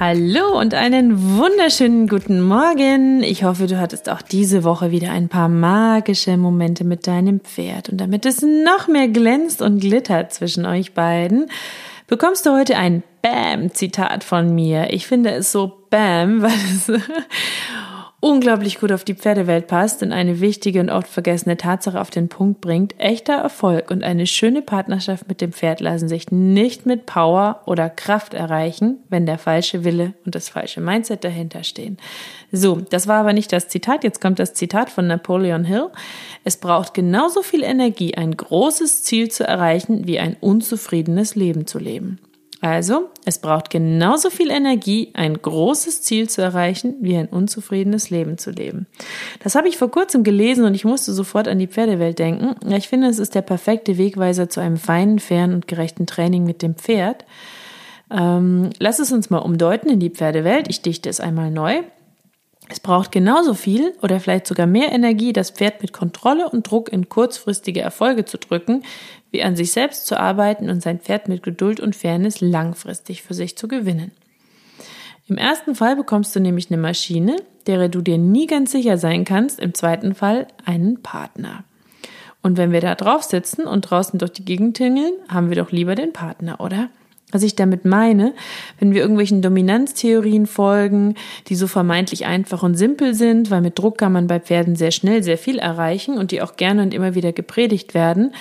Hallo und einen wunderschönen guten Morgen. Ich hoffe, du hattest auch diese Woche wieder ein paar magische Momente mit deinem Pferd. Und damit es noch mehr glänzt und glittert zwischen euch beiden, bekommst du heute ein Bam-Zitat von mir. Ich finde es so Bam, weil es unglaublich gut auf die Pferdewelt passt und eine wichtige und oft vergessene Tatsache auf den Punkt bringt, echter Erfolg und eine schöne Partnerschaft mit dem Pferd lassen sich nicht mit Power oder Kraft erreichen, wenn der falsche Wille und das falsche Mindset dahinter stehen. So, das war aber nicht das Zitat, jetzt kommt das Zitat von Napoleon Hill. Es braucht genauso viel Energie, ein großes Ziel zu erreichen, wie ein unzufriedenes Leben zu leben. Also, es braucht genauso viel Energie, ein großes Ziel zu erreichen, wie ein unzufriedenes Leben zu leben. Das habe ich vor kurzem gelesen und ich musste sofort an die Pferdewelt denken. Ich finde, es ist der perfekte Wegweiser zu einem feinen, fairen und gerechten Training mit dem Pferd. Ähm, lass es uns mal umdeuten in die Pferdewelt. Ich dichte es einmal neu. Es braucht genauso viel oder vielleicht sogar mehr Energie, das Pferd mit Kontrolle und Druck in kurzfristige Erfolge zu drücken, wie an sich selbst zu arbeiten und sein Pferd mit Geduld und Fairness langfristig für sich zu gewinnen. Im ersten Fall bekommst du nämlich eine Maschine, derer du dir nie ganz sicher sein kannst, im zweiten Fall einen Partner. Und wenn wir da drauf sitzen und draußen durch die Gegend tingeln, haben wir doch lieber den Partner, oder? Was ich damit meine, wenn wir irgendwelchen Dominanztheorien folgen, die so vermeintlich einfach und simpel sind, weil mit Druck kann man bei Pferden sehr schnell sehr viel erreichen und die auch gerne und immer wieder gepredigt werden,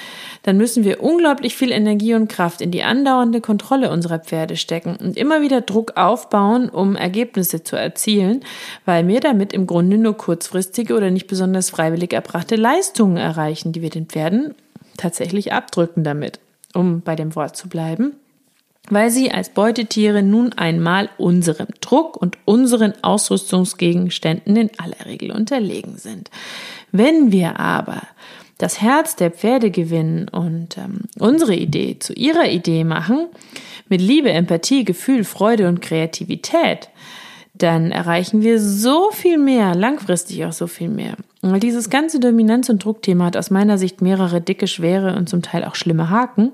dann müssen wir unglaublich viel Energie und Kraft in die andauernde Kontrolle unserer Pferde stecken und immer wieder Druck aufbauen, um Ergebnisse zu erzielen, weil wir damit im Grunde nur kurzfristige oder nicht besonders freiwillig erbrachte Leistungen erreichen, die wir den Pferden tatsächlich abdrücken damit, um bei dem Wort zu bleiben weil sie als Beutetiere nun einmal unserem Druck und unseren Ausrüstungsgegenständen in aller Regel unterlegen sind. Wenn wir aber das Herz der Pferde gewinnen und ähm, unsere Idee zu ihrer Idee machen, mit Liebe, Empathie, Gefühl, Freude und Kreativität, dann erreichen wir so viel mehr, langfristig auch so viel mehr. Weil dieses ganze Dominanz- und Druckthema hat aus meiner Sicht mehrere dicke, schwere und zum Teil auch schlimme Haken.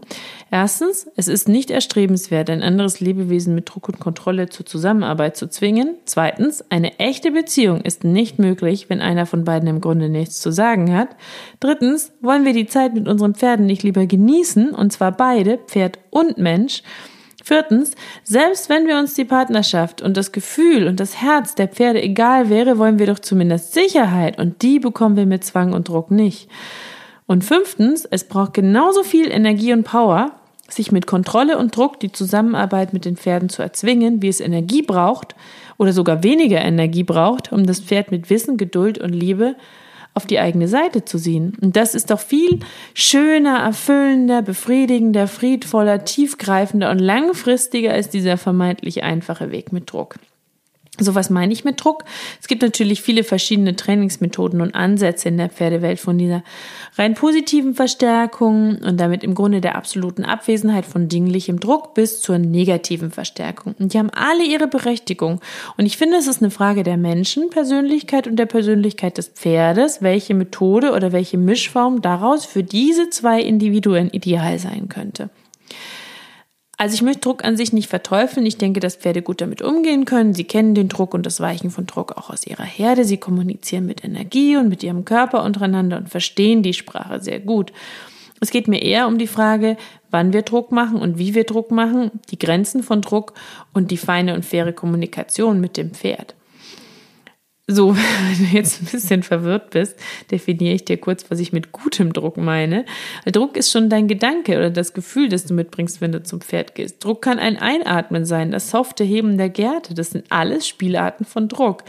Erstens, es ist nicht erstrebenswert, ein anderes Lebewesen mit Druck und Kontrolle zur Zusammenarbeit zu zwingen. Zweitens, eine echte Beziehung ist nicht möglich, wenn einer von beiden im Grunde nichts zu sagen hat. Drittens, wollen wir die Zeit mit unseren Pferden nicht lieber genießen, und zwar beide, Pferd und Mensch, Viertens, selbst wenn wir uns die Partnerschaft und das Gefühl und das Herz der Pferde egal wäre, wollen wir doch zumindest Sicherheit und die bekommen wir mit Zwang und Druck nicht. Und fünftens, es braucht genauso viel Energie und Power, sich mit Kontrolle und Druck die Zusammenarbeit mit den Pferden zu erzwingen, wie es Energie braucht oder sogar weniger Energie braucht, um das Pferd mit Wissen, Geduld und Liebe auf die eigene Seite zu ziehen. Und das ist doch viel schöner, erfüllender, befriedigender, friedvoller, tiefgreifender und langfristiger als dieser vermeintlich einfache Weg mit Druck. So was meine ich mit Druck? Es gibt natürlich viele verschiedene Trainingsmethoden und Ansätze in der Pferdewelt von dieser rein positiven Verstärkung und damit im Grunde der absoluten Abwesenheit von dinglichem Druck bis zur negativen Verstärkung. Und die haben alle ihre Berechtigung. Und ich finde, es ist eine Frage der Menschenpersönlichkeit und der Persönlichkeit des Pferdes, welche Methode oder welche Mischform daraus für diese zwei Individuen ideal sein könnte. Also ich möchte Druck an sich nicht verteufeln. Ich denke, dass Pferde gut damit umgehen können. Sie kennen den Druck und das Weichen von Druck auch aus ihrer Herde. Sie kommunizieren mit Energie und mit ihrem Körper untereinander und verstehen die Sprache sehr gut. Es geht mir eher um die Frage, wann wir Druck machen und wie wir Druck machen, die Grenzen von Druck und die feine und faire Kommunikation mit dem Pferd. So, wenn du jetzt ein bisschen verwirrt bist, definiere ich dir kurz, was ich mit gutem Druck meine. Druck ist schon dein Gedanke oder das Gefühl, das du mitbringst, wenn du zum Pferd gehst. Druck kann ein Einatmen sein, das softe Heben der Gärte. Das sind alles Spielarten von Druck.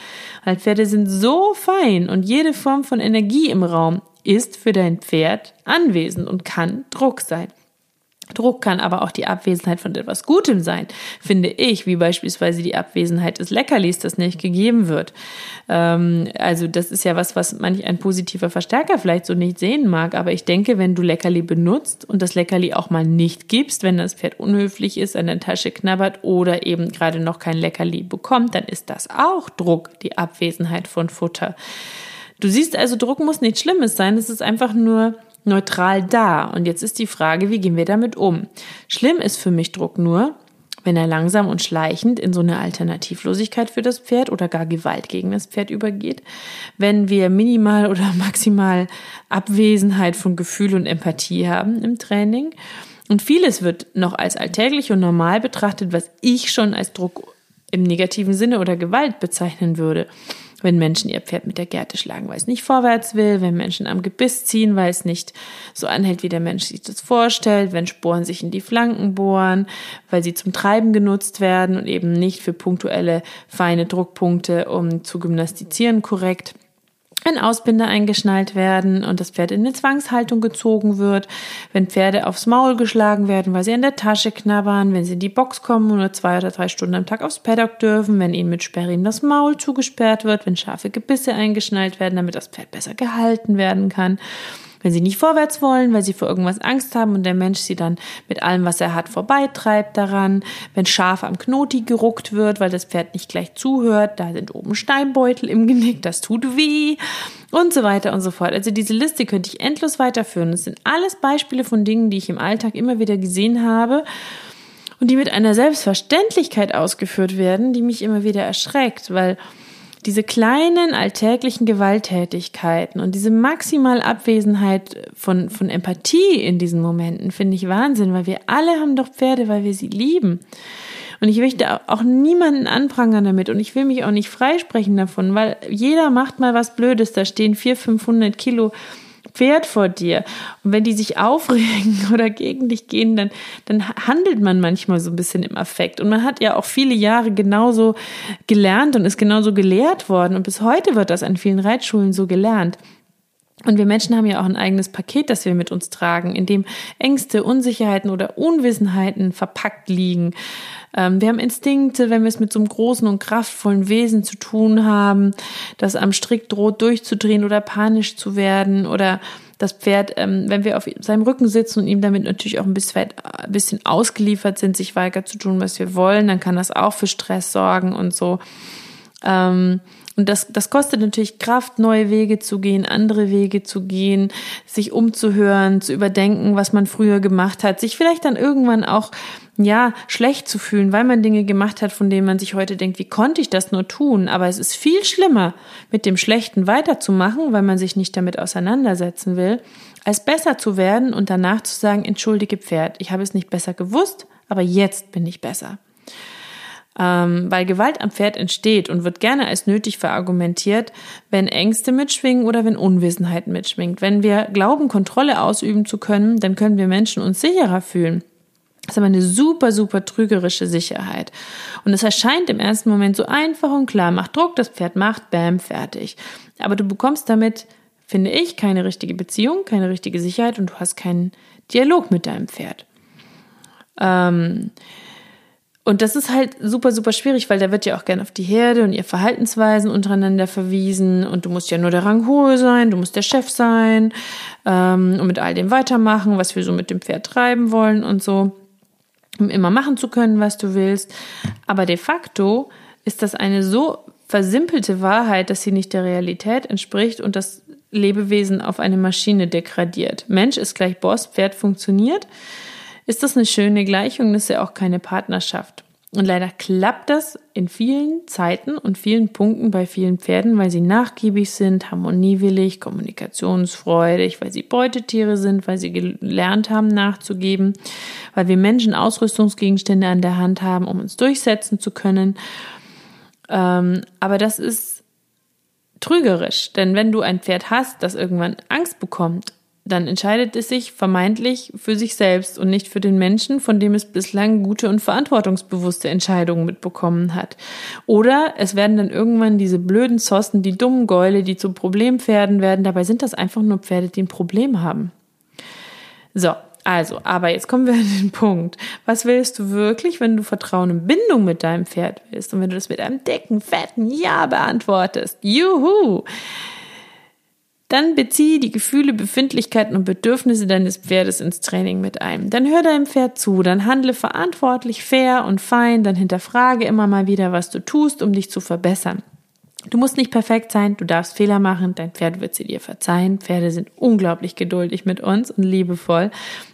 Pferde sind so fein und jede Form von Energie im Raum ist für dein Pferd anwesend und kann Druck sein. Druck kann aber auch die Abwesenheit von etwas Gutem sein, finde ich, wie beispielsweise die Abwesenheit des Leckerlis, das nicht gegeben wird. Ähm, also das ist ja was, was manch ein positiver Verstärker vielleicht so nicht sehen mag. Aber ich denke, wenn du Leckerli benutzt und das Leckerli auch mal nicht gibst, wenn das Pferd unhöflich ist, an der Tasche knabbert oder eben gerade noch kein Leckerli bekommt, dann ist das auch Druck, die Abwesenheit von Futter. Du siehst also, Druck muss nichts Schlimmes sein. Es ist einfach nur neutral da. Und jetzt ist die Frage, wie gehen wir damit um? Schlimm ist für mich Druck nur, wenn er langsam und schleichend in so eine Alternativlosigkeit für das Pferd oder gar Gewalt gegen das Pferd übergeht, wenn wir minimal oder maximal Abwesenheit von Gefühl und Empathie haben im Training. Und vieles wird noch als alltäglich und normal betrachtet, was ich schon als Druck im negativen Sinne oder Gewalt bezeichnen würde wenn Menschen ihr Pferd mit der Gerte schlagen, weil es nicht vorwärts will, wenn Menschen am Gebiss ziehen, weil es nicht so anhält, wie der Mensch sich das vorstellt, wenn Sporen sich in die Flanken bohren, weil sie zum Treiben genutzt werden und eben nicht für punktuelle feine Druckpunkte, um zu gymnastizieren korrekt wenn Ausbinder eingeschnallt werden und das Pferd in eine Zwangshaltung gezogen wird, wenn Pferde aufs Maul geschlagen werden, weil sie an der Tasche knabbern, wenn sie in die Box kommen und nur zwei oder drei Stunden am Tag aufs Paddock dürfen, wenn ihnen mit Sperrin das Maul zugesperrt wird, wenn scharfe Gebisse eingeschnallt werden, damit das Pferd besser gehalten werden kann wenn sie nicht vorwärts wollen, weil sie vor irgendwas Angst haben und der Mensch sie dann mit allem, was er hat, vorbeitreibt daran, wenn scharf am Knoti geruckt wird, weil das Pferd nicht gleich zuhört, da sind oben Steinbeutel im Genick, das tut weh und so weiter und so fort. Also diese Liste könnte ich endlos weiterführen. Das sind alles Beispiele von Dingen, die ich im Alltag immer wieder gesehen habe und die mit einer Selbstverständlichkeit ausgeführt werden, die mich immer wieder erschreckt, weil diese kleinen alltäglichen Gewalttätigkeiten und diese maximale Abwesenheit von, von Empathie in diesen Momenten finde ich Wahnsinn, weil wir alle haben doch Pferde, weil wir sie lieben. Und ich möchte auch niemanden anprangern damit und ich will mich auch nicht freisprechen davon, weil jeder macht mal was Blödes. Da stehen vier, 500 Kilo Pferd vor dir. Und wenn die sich aufregen oder gegen dich gehen, dann, dann handelt man manchmal so ein bisschen im Affekt. Und man hat ja auch viele Jahre genauso gelernt und ist genauso gelehrt worden. Und bis heute wird das an vielen Reitschulen so gelernt. Und wir Menschen haben ja auch ein eigenes Paket, das wir mit uns tragen, in dem Ängste, Unsicherheiten oder Unwissenheiten verpackt liegen. Ähm, wir haben Instinkte, wenn wir es mit so einem großen und kraftvollen Wesen zu tun haben, das am Strick droht durchzudrehen oder panisch zu werden oder das Pferd, ähm, wenn wir auf seinem Rücken sitzen und ihm damit natürlich auch ein bisschen, ein bisschen ausgeliefert sind, sich weigert zu tun, was wir wollen, dann kann das auch für Stress sorgen und so. Ähm, und das, das kostet natürlich Kraft, neue Wege zu gehen, andere Wege zu gehen, sich umzuhören, zu überdenken, was man früher gemacht hat, sich vielleicht dann irgendwann auch ja, schlecht zu fühlen, weil man Dinge gemacht hat, von denen man sich heute denkt, wie konnte ich das nur tun? Aber es ist viel schlimmer, mit dem Schlechten weiterzumachen, weil man sich nicht damit auseinandersetzen will, als besser zu werden und danach zu sagen, entschuldige Pferd, ich habe es nicht besser gewusst, aber jetzt bin ich besser. Ähm, weil Gewalt am Pferd entsteht und wird gerne als nötig verargumentiert, wenn Ängste mitschwingen oder wenn Unwissenheit mitschwingt. Wenn wir glauben, Kontrolle ausüben zu können, dann können wir Menschen uns sicherer fühlen. Das ist aber eine super, super trügerische Sicherheit. Und es erscheint im ersten Moment so einfach und klar. Macht Druck, das Pferd macht, bam, fertig. Aber du bekommst damit, finde ich, keine richtige Beziehung, keine richtige Sicherheit und du hast keinen Dialog mit deinem Pferd. Ähm, und das ist halt super, super schwierig, weil da wird ja auch gerne auf die Herde und ihr Verhaltensweisen untereinander verwiesen und du musst ja nur der Ranghohe sein, du musst der Chef sein ähm, und mit all dem weitermachen, was wir so mit dem Pferd treiben wollen und so, um immer machen zu können, was du willst. Aber de facto ist das eine so versimpelte Wahrheit, dass sie nicht der Realität entspricht und das Lebewesen auf eine Maschine degradiert. Mensch ist gleich Boss, Pferd funktioniert ist das eine schöne Gleichung, das ist ja auch keine Partnerschaft. Und leider klappt das in vielen Zeiten und vielen Punkten bei vielen Pferden, weil sie nachgiebig sind, harmoniewillig, kommunikationsfreudig, weil sie Beutetiere sind, weil sie gelernt haben nachzugeben, weil wir Menschen Ausrüstungsgegenstände an der Hand haben, um uns durchsetzen zu können. Ähm, aber das ist trügerisch, denn wenn du ein Pferd hast, das irgendwann Angst bekommt dann entscheidet es sich vermeintlich für sich selbst und nicht für den Menschen, von dem es bislang gute und verantwortungsbewusste Entscheidungen mitbekommen hat. Oder es werden dann irgendwann diese blöden Zossen, die dummen Gäule, die zu Problempferden werden. Dabei sind das einfach nur Pferde, die ein Problem haben. So, Also, aber jetzt kommen wir an den Punkt. Was willst du wirklich, wenn du Vertrauen und Bindung mit deinem Pferd willst? Und wenn du das mit einem dicken, fetten Ja beantwortest. Juhu! Dann beziehe die Gefühle, Befindlichkeiten und Bedürfnisse deines Pferdes ins Training mit ein. Dann hör deinem Pferd zu, dann handle verantwortlich, fair und fein, dann hinterfrage immer mal wieder, was du tust, um dich zu verbessern. Du musst nicht perfekt sein, du darfst Fehler machen, dein Pferd wird sie dir verzeihen. Pferde sind unglaublich geduldig mit uns und liebevoll.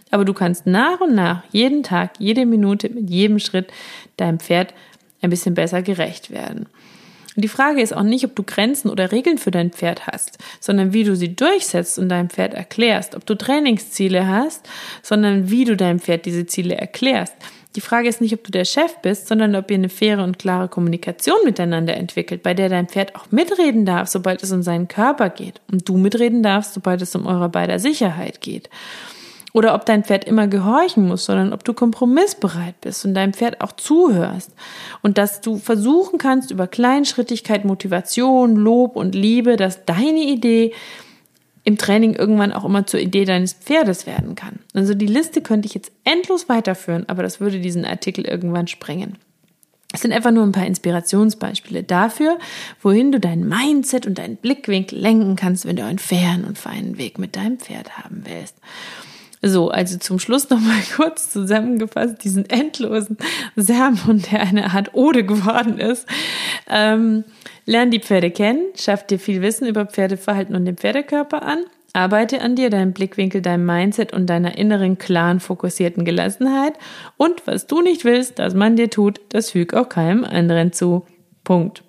Aber du kannst nach und nach, jeden Tag, jede Minute, mit jedem Schritt deinem Pferd ein bisschen besser gerecht werden. Und die Frage ist auch nicht, ob du Grenzen oder Regeln für dein Pferd hast, sondern wie du sie durchsetzt und deinem Pferd erklärst. Ob du Trainingsziele hast, sondern wie du deinem Pferd diese Ziele erklärst. Die Frage ist nicht, ob du der Chef bist, sondern ob ihr eine faire und klare Kommunikation miteinander entwickelt, bei der dein Pferd auch mitreden darf, sobald es um seinen Körper geht und du mitreden darfst, sobald es um eure beider Sicherheit geht. Oder ob dein Pferd immer gehorchen muss, sondern ob du kompromissbereit bist und deinem Pferd auch zuhörst. Und dass du versuchen kannst, über Kleinschrittigkeit, Motivation, Lob und Liebe, dass deine Idee im Training irgendwann auch immer zur Idee deines Pferdes werden kann. Also die Liste könnte ich jetzt endlos weiterführen, aber das würde diesen Artikel irgendwann sprengen. Es sind einfach nur ein paar Inspirationsbeispiele dafür, wohin du dein Mindset und deinen Blickwinkel lenken kannst, wenn du einen fairen und feinen Weg mit deinem Pferd haben willst. So, also zum Schluss nochmal kurz zusammengefasst, diesen endlosen Sermon, der eine Art Ode geworden ist. Ähm, lern die Pferde kennen, schaff dir viel Wissen über Pferdeverhalten und den Pferdekörper an, arbeite an dir, deinem Blickwinkel, deinem Mindset und deiner inneren, klaren, fokussierten Gelassenheit und was du nicht willst, dass man dir tut, das füg auch keinem anderen zu. Punkt.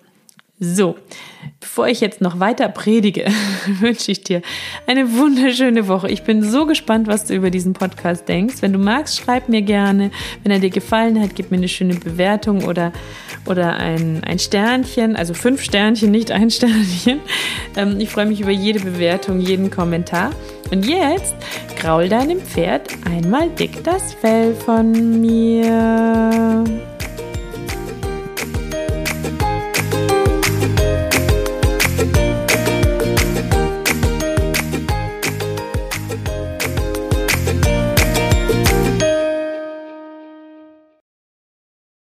So, bevor ich jetzt noch weiter predige, wünsche ich dir eine wunderschöne Woche. Ich bin so gespannt, was du über diesen Podcast denkst. Wenn du magst, schreib mir gerne. Wenn er dir gefallen hat, gib mir eine schöne Bewertung oder, oder ein, ein Sternchen, also fünf Sternchen, nicht ein Sternchen. Ähm, ich freue mich über jede Bewertung, jeden Kommentar. Und jetzt graul deinem Pferd einmal dick das Fell von mir.